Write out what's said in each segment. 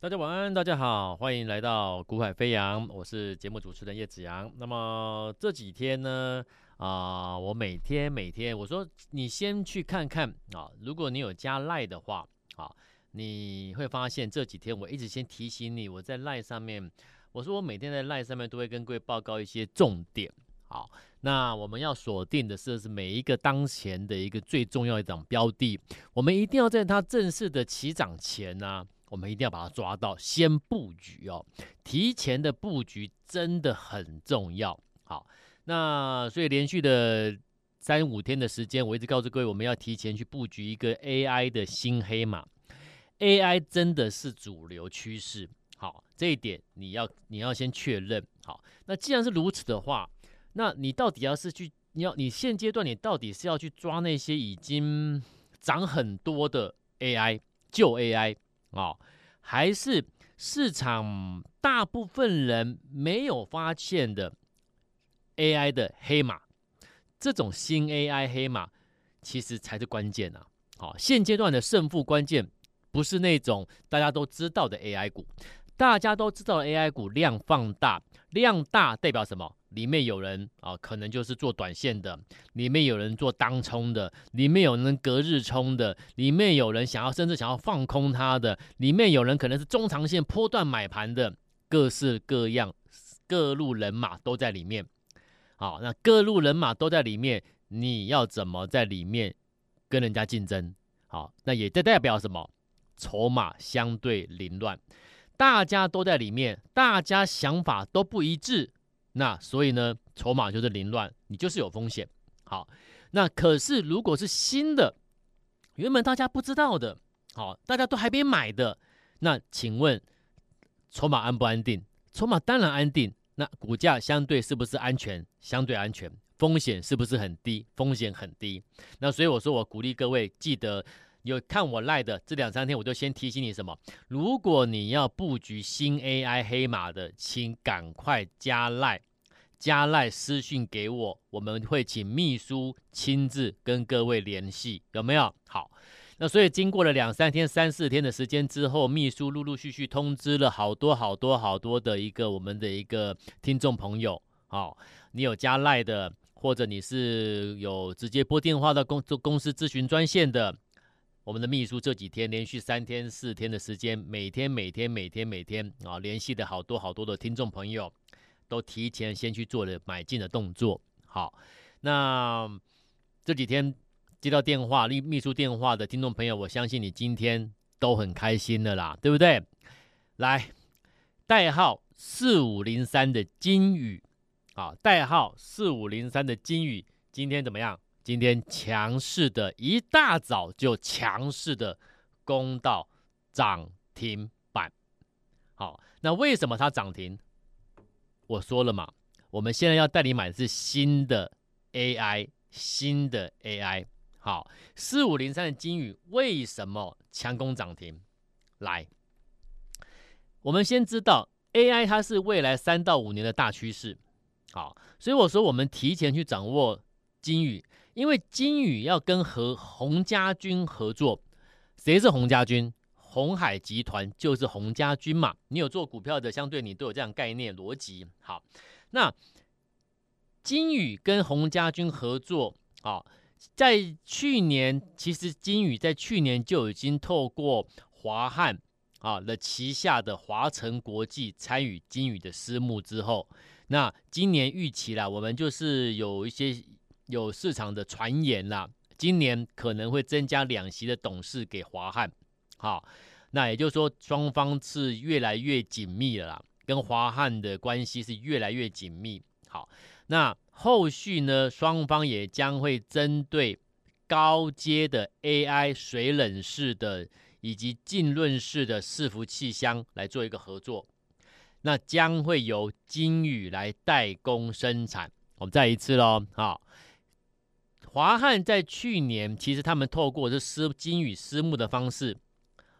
大家晚安，大家好，欢迎来到股海飞扬，我是节目主持人叶子阳。那么这几天呢，啊、我每天每天我说你先去看看啊，如果你有加赖的话，啊，你会发现这几天我一直先提醒你，我在赖上面，我说我每天在赖上面都会跟各位报告一些重点。好，那我们要锁定的是是每一个当前的一个最重要一档标的，我们一定要在它正式的起涨前呢、我们一定要把它抓到，先布局哦。提前的布局真的很重要。好，那所以连续的三五天的时间，我一直告诉各位，我们要提前去布局一个 AI 的新黑马。AI 真的是主流趋势。好，这一点你要你要先确认。好，那既然是如此的话，那你到底要是去，你要你现阶段你到底是要去抓那些已经涨很多的 AI 旧 AI？啊、哦，还是市场大部分人没有发现的 AI 的黑马，这种新 AI 黑马其实才是关键啊！好、哦，现阶段的胜负关键不是那种大家都知道的 AI 股，大家都知道的 AI 股量放大，量大代表什么？里面有人啊，可能就是做短线的；里面有人做当冲的；里面有人隔日冲的；里面有人想要甚至想要放空它的；里面有人可能是中长线波段买盘的，各式各样各路人马都在里面。好，那各路人马都在里面，你要怎么在里面跟人家竞争？好，那也代代表什么？筹码相对凌乱，大家都在里面，大家想法都不一致。那所以呢，筹码就是凌乱，你就是有风险。好，那可是如果是新的，原本大家不知道的，好，大家都还没买的，那请问筹码安不安定？筹码当然安定。那股价相对是不是安全？相对安全。风险是不是很低？风险很低。那所以我说，我鼓励各位记得有看我赖的这两三天，我就先提醒你什么？如果你要布局新 AI 黑马的，请赶快加赖。加赖私讯给我，我们会请秘书亲自跟各位联系，有没有？好，那所以经过了两三天、三四天的时间之后，秘书陆陆续续通知了好多好多好多的一个我们的一个听众朋友，好，你有加赖的，或者你是有直接拨电话到公做公司咨询专线的，我们的秘书这几天连续三天、四天的时间，每天、每天、每天、每天啊，联系的好多好多的听众朋友。都提前先去做了买进的动作，好，那这几天接到电话、秘秘书电话的听众朋友，我相信你今天都很开心的啦，对不对？来，代号四五零三的金宇，啊，代号四五零三的金宇，今天怎么样？今天强势的，一大早就强势的攻到涨停板，好，那为什么它涨停？我说了嘛，我们现在要带你买的是新的 AI，新的 AI。好，四五零三的金宇为什么强攻涨停？来，我们先知道 AI 它是未来三到五年的大趋势。好，所以我说我们提前去掌握金宇，因为金宇要跟和洪家军合作。谁是洪家军？红海集团就是洪家军嘛，你有做股票的，相对你都有这样概念逻辑。好，那金宇跟洪家军合作，好，在去年其实金宇在去年就已经透过华汉啊的旗下的华城国际参与金宇的私募之后，那今年预期啦，我们就是有一些有市场的传言啦，今年可能会增加两席的董事给华汉。好，那也就是说，双方是越来越紧密了啦，跟华汉的关系是越来越紧密。好，那后续呢，双方也将会针对高阶的 AI 水冷式的以及浸润式的伺服器箱来做一个合作，那将会由金宇来代工生产。我们再一次喽，好。华汉在去年其实他们透过这私金宇私募的方式。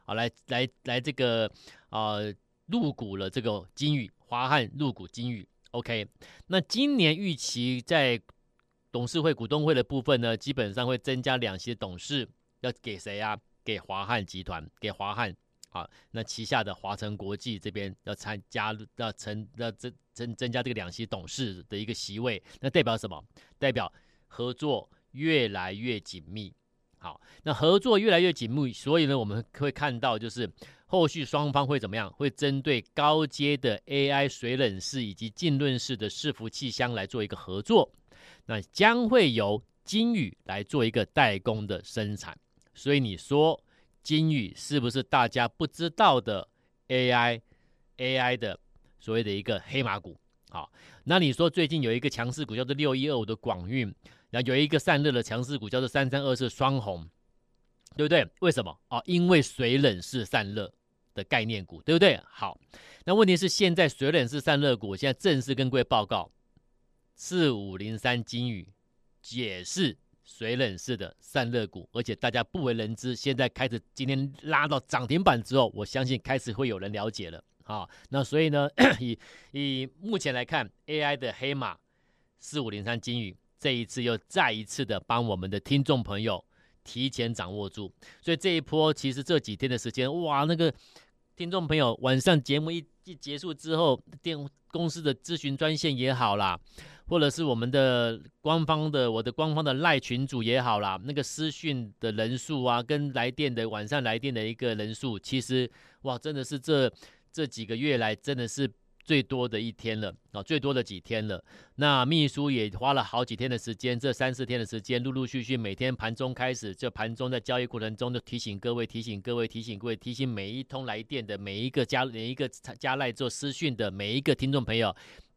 好，来来来，这个啊入股了这个金宇，华汉入股金宇，OK。那今年预期在董事会、股东会的部分呢，基本上会增加两席董事，要给谁啊？给华汉集团，给华汉。啊，那旗下的华城国际这边要参加要成要增增增加这个两席董事的一个席位，那代表什么？代表合作越来越紧密。好，那合作越来越紧密，所以呢，我们会看到就是后续双方会怎么样？会针对高阶的 AI 水冷式以及浸润式的伺服器箱来做一个合作，那将会由金宇来做一个代工的生产。所以你说金宇是不是大家不知道的 AI AI 的所谓的一个黑马股？好，那你说最近有一个强势股叫做六一二五的广运。然后有一个散热的强势股叫做三三二四双红，对不对？为什么？哦，因为水冷式散热的概念股，对不对？好，那问题是现在水冷式散热股现在正式跟各位报告，四五零三金宇也是水冷式的散热股，而且大家不为人知，现在开始今天拉到涨停板之后，我相信开始会有人了解了。好，那所以呢，以以目前来看，AI 的黑马四五零三金宇。这一次又再一次的帮我们的听众朋友提前掌握住，所以这一波其实这几天的时间，哇，那个听众朋友晚上节目一一结束之后，电公司的咨询专线也好啦，或者是我们的官方的我的官方的赖群组也好啦，那个私讯的人数啊，跟来电的晚上来电的一个人数，其实哇，真的是这这几个月来真的是。最多的一天了啊，最多的几天了。那秘书也花了好几天的时间，这三四天的时间，陆陆续续每天盘中开始，这盘中在交易过程中就提醒各位，提醒各位，提醒各位，提醒每一通来电的每一个加每一个加赖做私讯的每一个听众朋友，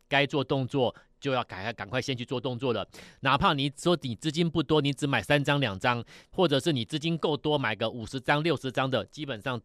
该做动作就要赶快赶快先去做动作了。哪怕你说你资金不多，你只买三张两张，或者是你资金够多，买个五十张六十张的，基本上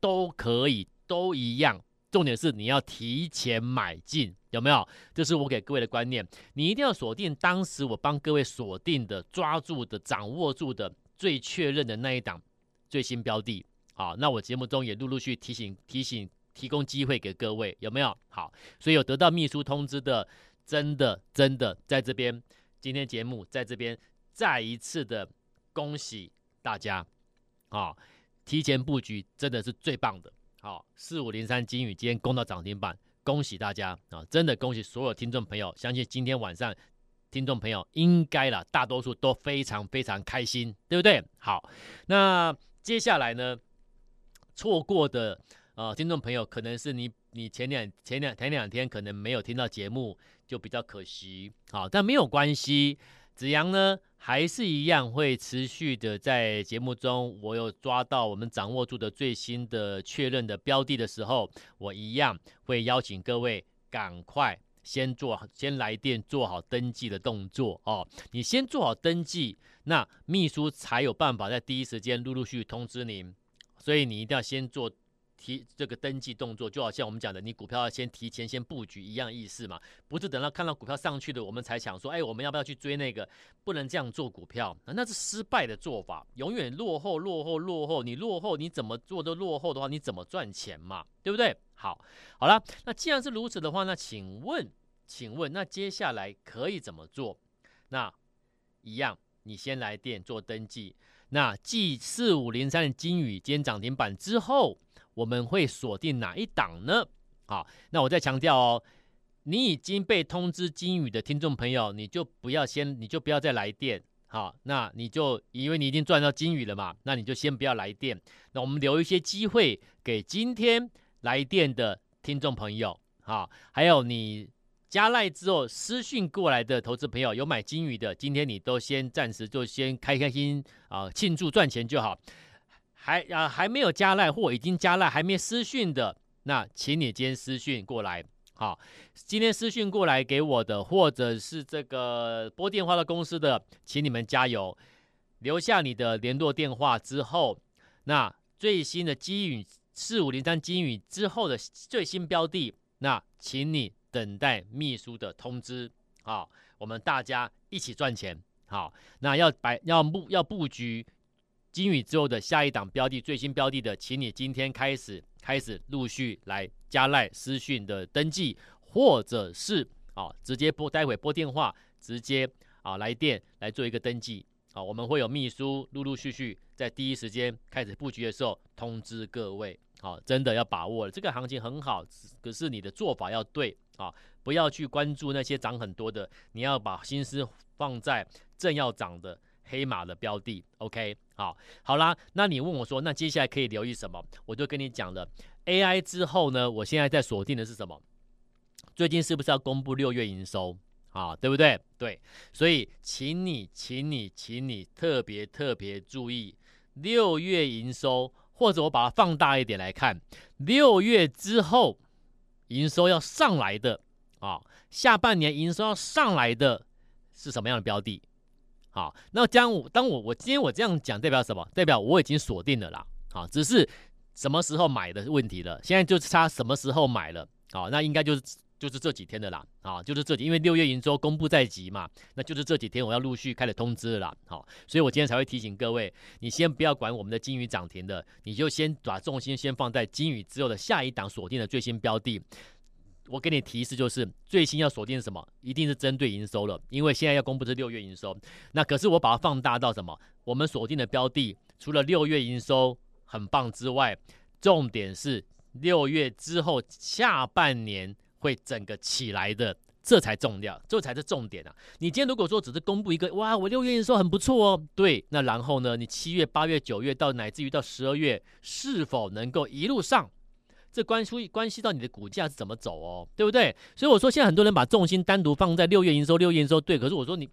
都可以，都一样。重点是你要提前买进，有没有？这是我给各位的观念。你一定要锁定当时我帮各位锁定的、抓住的、掌握住的、最确认的那一档最新标的。好，那我节目中也陆陆续续提醒、提醒、提供机会给各位，有没有？好，所以有得到秘书通知的，真的真的在这边，今天节目在这边再一次的恭喜大家啊！提前布局真的是最棒的。好，四五零三金宇今天攻到涨停板，恭喜大家啊！真的恭喜所有听众朋友，相信今天晚上听众朋友应该啦，大多数都非常非常开心，对不对？好，那接下来呢，错过的呃听众朋友，可能是你你前两前两前两天可能没有听到节目，就比较可惜。好，但没有关系。子阳呢，还是一样会持续的在节目中，我有抓到我们掌握住的最新的确认的标的的时候，我一样会邀请各位赶快先做，先来电做好登记的动作哦。你先做好登记，那秘书才有办法在第一时间陆陆续续通知您，所以你一定要先做。提这个登记动作，就好像我们讲的，你股票要先提前先布局一样意思嘛，不是等到看到股票上去的，我们才想说，哎，我们要不要去追那个？不能这样做股票，那是失败的做法，永远落后，落后，落后。你落后，你怎么做都落后的话，你怎么赚钱嘛？对不对？好，好了，那既然是如此的话，那请问，请问，那接下来可以怎么做？那一样，你先来电做登记。那继四五零三的金宇今天涨停板之后。我们会锁定哪一档呢？好，那我再强调哦，你已经被通知金宇的听众朋友，你就不要先，你就不要再来电。好，那你就因为你已经赚到金宇了嘛，那你就先不要来电。那我们留一些机会给今天来电的听众朋友。好，还有你加赖之后私讯过来的投资朋友，有买金宇的，今天你都先暂时就先开开心啊，庆祝赚钱就好。还啊还没有加赖或已经加赖还没私讯的，那请你今天私讯过来。好，今天私讯过来给我的，或者是这个拨电话的公司的，请你们加油，留下你的联络电话之后，那最新的金宇四五零三金宇之后的最新标的，那请你等待秘书的通知。好，我们大家一起赚钱。好，那要摆要布要布局。金宇之后的下一档标的，最新标的的，请你今天开始开始陆续来加赖私讯的登记，或者是啊直接拨待会拨电话直接啊来电来做一个登记啊，我们会有秘书陆陆续续在第一时间开始布局的时候通知各位。好，真的要把握了，这个行情很好，可是你的做法要对啊，不要去关注那些涨很多的，你要把心思放在正要涨的黑马的标的。OK，好，好啦，那你问我说，那接下来可以留意什么？我就跟你讲了，AI 之后呢，我现在在锁定的是什么？最近是不是要公布六月营收啊？对不对？对，所以请你，请你，请你特别特别注意六月营收。或者我把它放大一点来看，六月之后营收要上来的啊，下半年营收要上来的是什么样的标的？好，那将我当我我今天我这样讲代表什么？代表我已经锁定了啦，好，只是什么时候买的问题了。现在就差什么时候买了，好，那应该就是。就是这几天的啦，啊，就是这几，因为六月营收公布在即嘛，那就是这几天我要陆续开始通知了啦，好，所以我今天才会提醒各位，你先不要管我们的金鱼涨停的，你就先把重心先放在金鱼之后的下一档锁定的最新标的。我给你提示就是，最新要锁定什么，一定是针对营收了，因为现在要公布是六月营收，那可是我把它放大到什么？我们锁定的标的除了六月营收很棒之外，重点是六月之后下半年。会整个起来的，这才重要，这才是重点啊！你今天如果说只是公布一个，哇，我六月营收很不错哦，对，那然后呢，你七月、八月、九月到乃至于到十二月，是否能够一路上，这关系关系到你的股价是怎么走哦，对不对？所以我说现在很多人把重心单独放在六月营收，六月营收对，可是我说你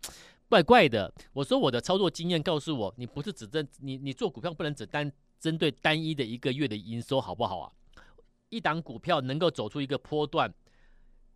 怪怪的，我说我的操作经验告诉我，你不是只针你你做股票不能只单针对单一的一个月的营收好不好啊？一档股票能够走出一个波段。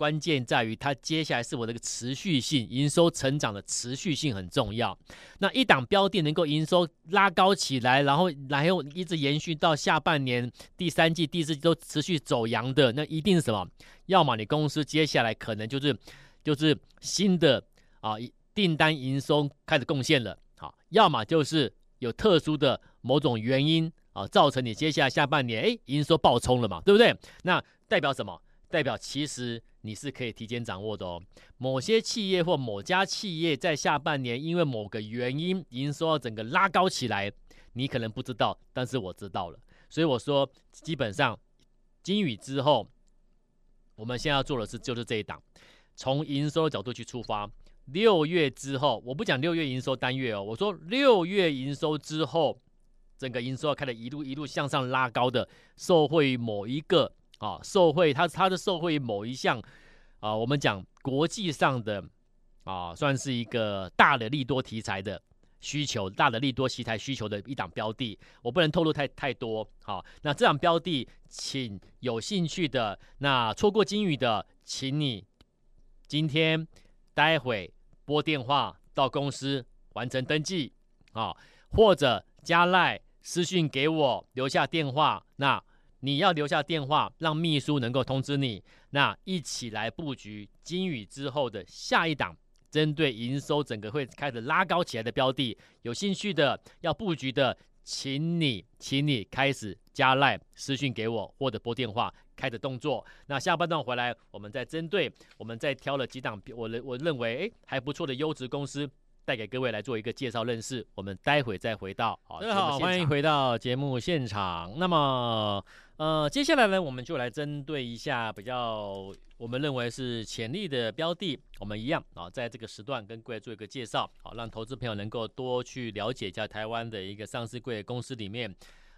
关键在于它接下来是我这个持续性营收成长的持续性很重要。那一档标的能够营收拉高起来，然后然后一直延续到下半年第三季、第四季都持续走阳的，那一定是什么？要么你公司接下来可能就是就是新的啊订单营收开始贡献了，好，要么就是有特殊的某种原因啊造成你接下来下半年哎营收暴冲了嘛，对不对？那代表什么？代表其实。你是可以提前掌握的哦。某些企业或某家企业在下半年因为某个原因营收要整个拉高起来，你可能不知道，但是我知道了。所以我说，基本上金宇之后，我们现在要做的是就是这一档，从营收的角度去出发。六月之后，我不讲六月营收单月哦，我说六月营收之后，整个营收要开始一路一路向上拉高的，受惠于某一个。啊，受惠它它的受惠某一项啊，我们讲国际上的啊，算是一个大的利多题材的需求，大的利多题材需求的一档标的，我不能透露太太多。好、那这档标的，请有兴趣的，那错过金鱼的，请你今天待会拨电话到公司完成登记啊，或者加赖私讯给我留下电话那。你要留下电话，让秘书能够通知你。那一起来布局金宇之后的下一档，针对营收整个会开始拉高起来的标的，有兴趣的要布局的，请你，请你开始加赖私讯给我，或者拨电话开始动作。那下半段回来，我们再针对，我们再挑了几档，我认我认为诶还不错的优质公司。带给各位来做一个介绍认识，我们待会再回到好，大家好，欢迎回到节目现场。那么，呃，接下来呢，我们就来针对一下比较我们认为是潜力的标的，我们一样啊，在这个时段跟各位做一个介绍，好，让投资朋友能够多去了解一下台湾的一个上市贵公司里面。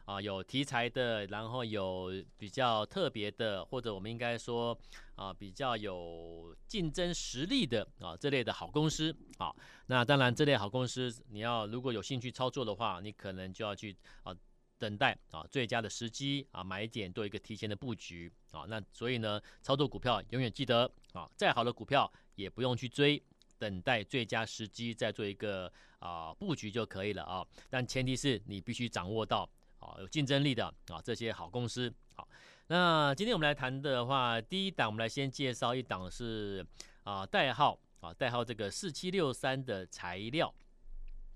啊，有题材的，然后有比较特别的，或者我们应该说啊，比较有竞争实力的啊，这类的好公司啊。那当然，这类好公司，你要如果有兴趣操作的话，你可能就要去啊等待啊最佳的时机啊买点做一个提前的布局啊。那所以呢，操作股票永远记得啊，再好的股票也不用去追，等待最佳时机再做一个啊布局就可以了啊。但前提是你必须掌握到。啊，有竞争力的啊，这些好公司。好，那今天我们来谈的话，第一档我们来先介绍一档是啊，代号啊，代号这个四七六三的材料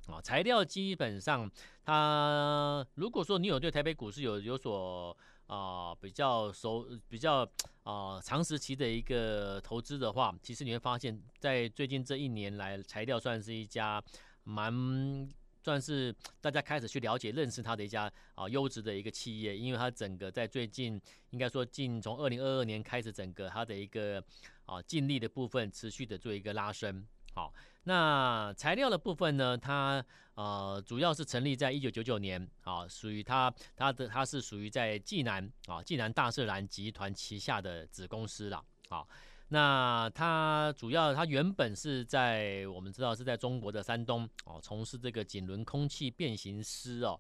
啊，材料基本上它，如果说你有对台北股市有有所啊比较熟、比较啊长时期的一个投资的话，其实你会发现在最近这一年来，材料算是一家。蛮算是大家开始去了解、认识它的一家啊优质的一个企业，因为它整个在最近应该说近从二零二二年开始，整个它的一个啊净利的部分持续的做一个拉升。好，那材料的部分呢，它呃主要是成立在一九九九年啊，属于它它的它是属于在济南啊济南大色兰集团旗下的子公司了。好。那它主要，它原本是在我们知道是在中国的山东哦，从事这个锦轮空气变形丝哦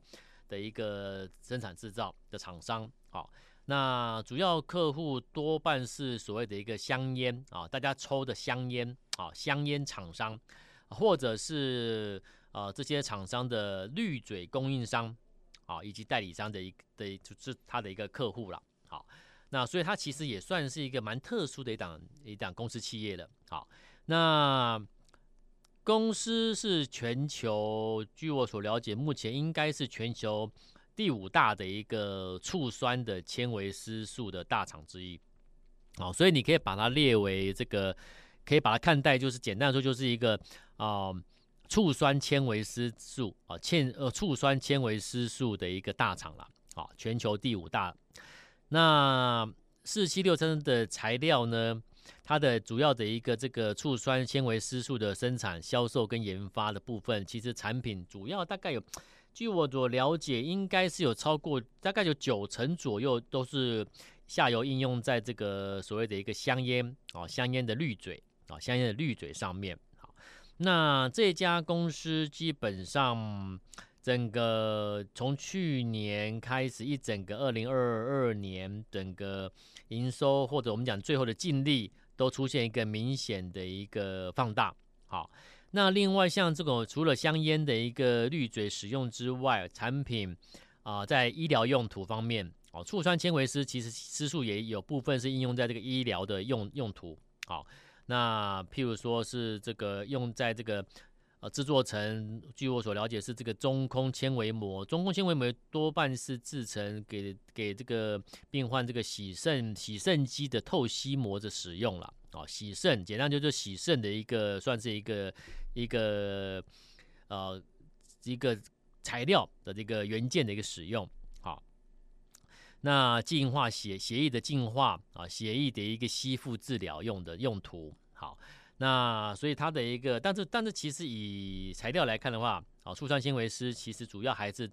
的一个生产制造的厂商。哦，那主要客户多半是所谓的一个香烟啊，大家抽的香烟啊，香烟厂商，或者是呃这些厂商的滤嘴供应商啊，以及代理商的一的就是他的一个客户了。那所以它其实也算是一个蛮特殊的一档一档公司企业了。好，那公司是全球，据我所了解，目前应该是全球第五大的一个醋酸的纤维丝素的大厂之一。好，所以你可以把它列为这个，可以把它看待就是简单说就是一个啊、醋酸纤维丝素啊纤呃醋酸纤维丝素的一个大厂了。好，全球第五大。那四七六三的材料呢，它的主要的一个这个醋酸纤维丝素的生产、销售跟研发的部分，其实产品主要大概有，据我所了解，应该是有超过大概有九成左右都是下游应用在这个所谓的一个香烟哦，香烟的滤嘴啊，香烟的滤嘴上面。好，那这家公司基本上。整个从去年开始，一整个二零二二年，整个营收或者我们讲最后的净利都出现一个明显的一个放大。好，那另外像这种除了香烟的一个滤嘴使用之外，产品啊、在医疗用途方面，哦，醋酸纤维丝其实丝素也有部分是应用在这个医疗的用用途。好，那譬如说是这个用在这个。呃，制作成，据我所了解是这个中空纤维膜，中空纤维膜多半是制成给给这个病患这个洗肾洗肾机的透析膜的使用了。哦，洗肾简单就是洗肾的一个算是一个一个呃一个材料的这个元件的一个使用。好，那净化血血液的净化啊，血液的一个吸附治疗用的用途。好。那所以它的一个，但是但是其实以材料来看的话，啊，醋酸纤维丝其实主要还是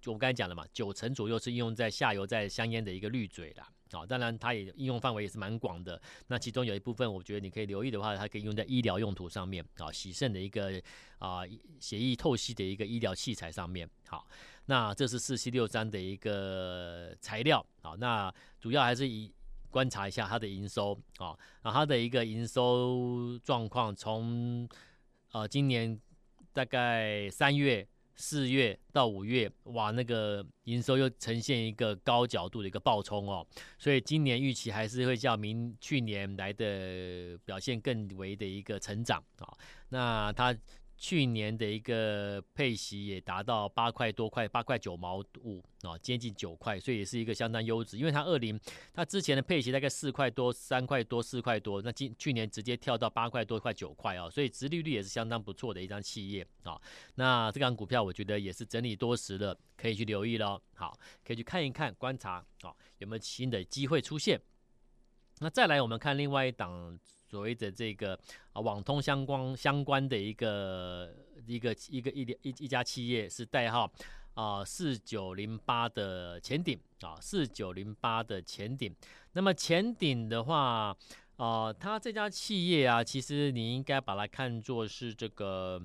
就我刚才讲的嘛，九成左右是应用在下游在香烟的一个滤嘴啦。啊，当然它也应用范围也是蛮广的。那其中有一部分，我觉得你可以留意的话，它可以用在医疗用途上面，啊，洗肾的一个啊血液透析的一个医疗器材上面。好，那这是四七六三的一个材料，啊，那主要还是以。观察一下它的营收啊，然后它的一个营收状况，从呃今年大概三月、四月到五月，哇，那个营收又呈现一个高角度的一个暴冲哦，所以今年预期还是会较明去年来的表现更为的一个成长啊，那它。去年的一个配息也达到八块多块，八块九毛五啊，接近九块，所以也是一个相当优质。因为它二零，它之前的配息大概四块多、三块多、四块多，那今去年直接跳到八块多块九块啊，所以殖利率也是相当不错的一张企业啊。那这张股票我觉得也是整理多时了，可以去留意了。好，可以去看一看，观察啊，有没有新的机会出现。那再来，我们看另外一档。所谓的这个啊，网通相关相关的一个一个一个一一一家企业是代号啊四九零八的前顶啊四九零八的前顶。那么前顶的话啊，它这家企业啊，其实你应该把它看作是这个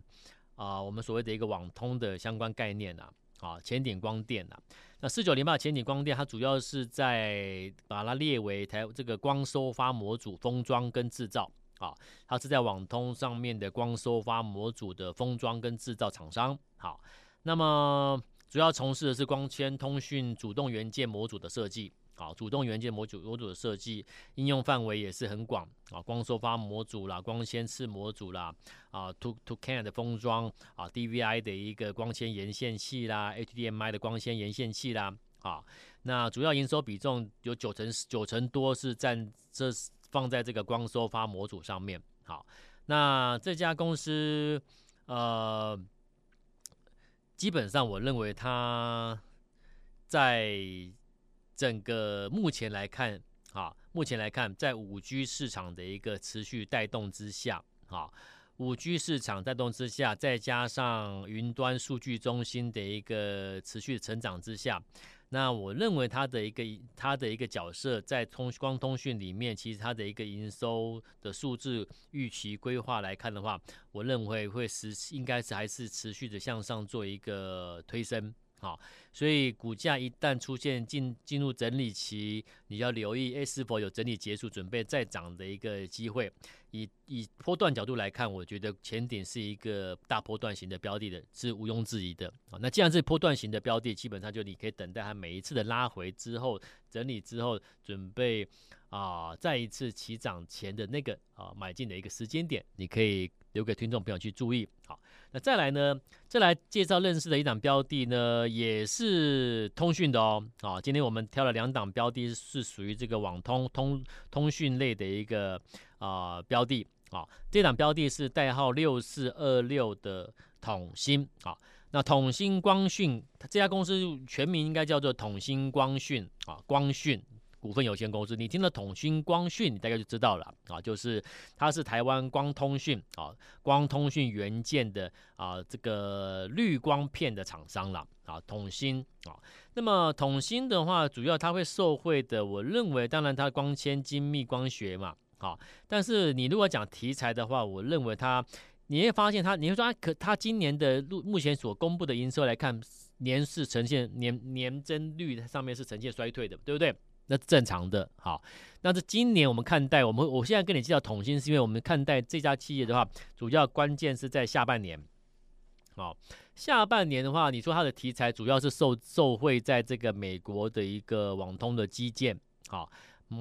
啊我们所谓的一个网通的相关概念呐啊前顶光电呐。那四九零八前顶光电，它主要是在把它列为台这个光收发模组封装跟制造啊，它是在网通上面的光收发模组的封装跟制造厂商。好，那么主要从事的是光纤通讯主动元件模组的设计。好，主动元件模组模组的设计应用范围也是很广啊，光收发模组啦，光纤次模组啦，啊，to to can 的封装啊，DVI 的一个光纤延线器啦，HDMI 的光纤延线器啦，啊，那主要营收比重有九成九成多是占这放在这个光收发模组上面。好，那这家公司呃基本上我认为它在整个目前来看，啊，目前来看，在五 G 市场的一个持续带动之下，啊，五 G 市场带动之下，再加上云端数据中心的一个持续成长之下。那我认为它的一个它的一个角色在通光通讯里面，其实它的一个营收的数字预期规划来看的话，我认为会是应该是还是持续的向上做一个推升。好，所以股价一旦出现进进入整理期，你要留意，哎，是否有整理结束，准备再涨的一个机会。以以波段角度来看，我觉得前顶是一个大波段型的标的的，是毋庸置疑的。啊，那既然是波段型的标的，基本上就你可以等待它每一次的拉回之后，整理之后，准备啊再一次起涨前的那个啊买进的一个时间点，你可以留给听众朋友去注意。好。那再来呢？再来介绍认识的一档标的呢，也是通讯的哦。啊，今天我们挑了两档标的，是属于这个网通通通讯类的一个啊、标的。啊，这档标的是代号六四二六的统新。啊，那统新光讯，这家公司全名应该叫做统新光讯。啊，光讯。股份有限公司，你听了统新光讯，你大概就知道了啊，就是它是台湾光通讯啊，光通讯元件的啊，这个滤光片的厂商了啊，统新啊。那么统新的话，主要它会受惠的，我认为当然它光纤精密光学嘛，好，但是你如果讲题材的话，我认为它，你会发现它，你会说它可它今年的目前所公布的营收来看，年是呈现年年增率上面是呈现衰退的，对不对？那是正常的，好，那是今年我们看待我们，我现在跟你介绍统新，是因为我们看待这家企业的话，主要关键是在下半年，好，下半年的话，你说它的题材主要是受受惠在这个美国的一个网通的基建，好，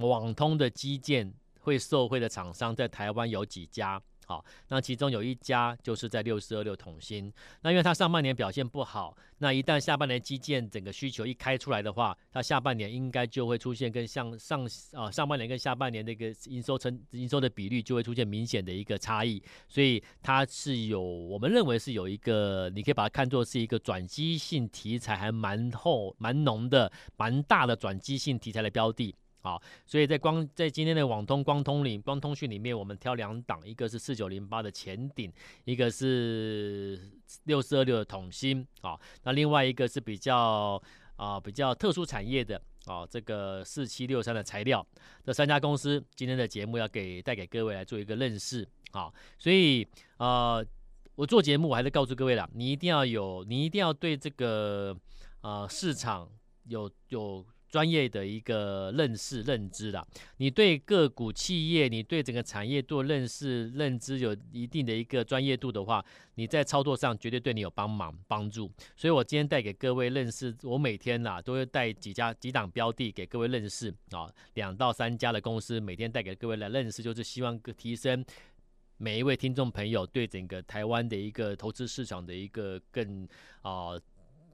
网通的基建会受惠的厂商在台湾有几家？好，那其中有一家就是在六四二六统新，那因为它上半年表现不好，那一旦下半年基建整个需求一开出来的话，它下半年应该就会出现跟像上啊上半年跟下半年的一个营收成营收的比率就会出现明显的一个差异，所以它是有我们认为是有一个，你可以把它看作是一个转机性题材还蛮厚蛮浓的蛮大的转机性题材的标的。好，所以在光在今天的网通光通里光通讯里面，我们挑两档，一个是四九零八的前顶，一个是六四二六的统新。好，那另外一个是比较啊比较特殊产业的啊，这个四七六三的材料，这三家公司今天的节目要给带给各位来做一个认识。好，所以啊，我做节目我还是告诉各位了，你一定要有，你一定要对这个啊市场有有。专业的一个认识认知啦，你对个股企业，你对整个产业做认识认知有一定的一个专业度的话，你在操作上绝对对你有帮忙帮助。所以我今天带给各位认识，我每天呐都会带几家几档标的给各位认识啊，两到三家的公司每天带给各位来认识，就是希望提升每一位听众朋友对整个台湾的一个投资市场的一个更啊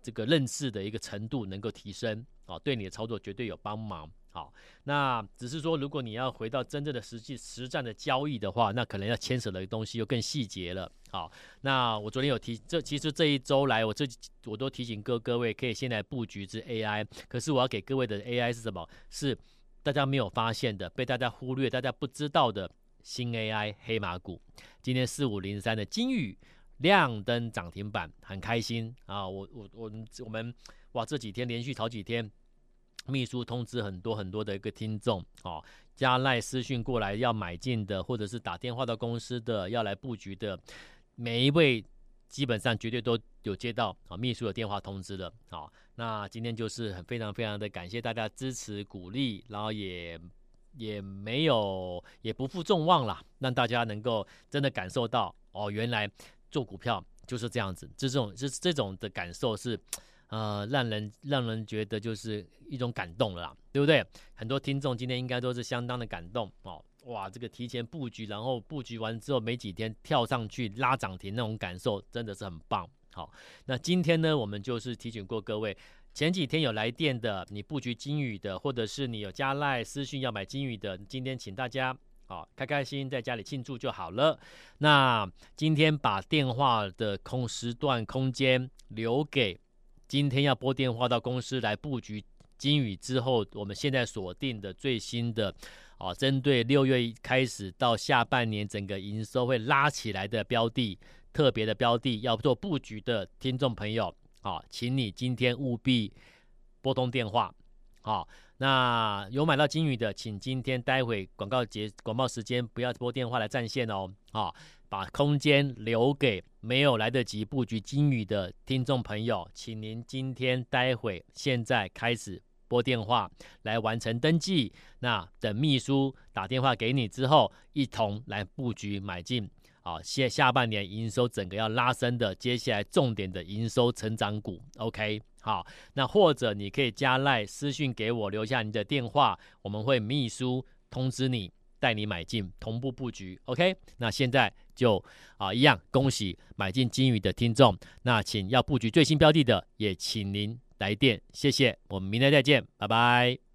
这个认识的一个程度能够提升。好，对你的操作绝对有帮忙。好，那只是说，如果你要回到真正的实际实战的交易的话，那可能要牵扯的东西又更细节了。好，那我昨天有提，这其实这一周来，我这我都提醒各各位可以先来布局之 AI。可是我要给各位的 AI 是什么？是大家没有发现的，被大家忽略、大家不知道的新 AI 黑马股。今天四五零三的金宇亮灯涨停板，很开心啊！我我我我们哇，这几天连续好几天。秘书通知很多很多的一个听众哦，加赖私讯过来要买进的，或者是打电话到公司的要来布局的，每一位基本上绝对都有接到啊秘书的电话通知了。好，那今天就是很非常非常的感谢大家支持鼓励，然后也也没有也不负众望啦，让大家能够真的感受到哦，原来做股票就是这样子，这种这这种的感受是。呃，让人让人觉得就是一种感动了啦，对不对？很多听众今天应该都是相当的感动哦，哇，这个提前布局，然后布局完之后没几天跳上去拉涨停那种感受真的是很棒。好，那今天呢，我们就是提醒过各位，前几天有来电的，你布局金宇的，或者是你有加赖私讯要买金宇的，今天请大家好，开开心心在家里庆祝就好了。那今天把电话的空时段空间留给今天要拨电话到公司来布局金宇之后，我们现在锁定的最新的啊，针对六月开始到下半年整个营收会拉起来的标的，特别的标的要做布局的听众朋友，啊，请你今天务必拨通电话，好。那有买到金宇的，请今天待会广告节广告时间不要拨电话来占线哦，好，把空间留给没有来得及布局金宇的听众朋友，请您今天待会现在开始拨电话来完成登记，那等秘书打电话给你之后，一同来布局买进。好，下下半年营收整个要拉升的，接下来重点的营收成长股，OK，好，那或者你可以加赖私讯给我，留下你的电话，我们会秘书通知你，带你买进同步布局，OK，那现在就啊一样，恭喜买进金宇的听众，那请要布局最新标的的，也请您来电，谢谢，我们明天再见，拜拜。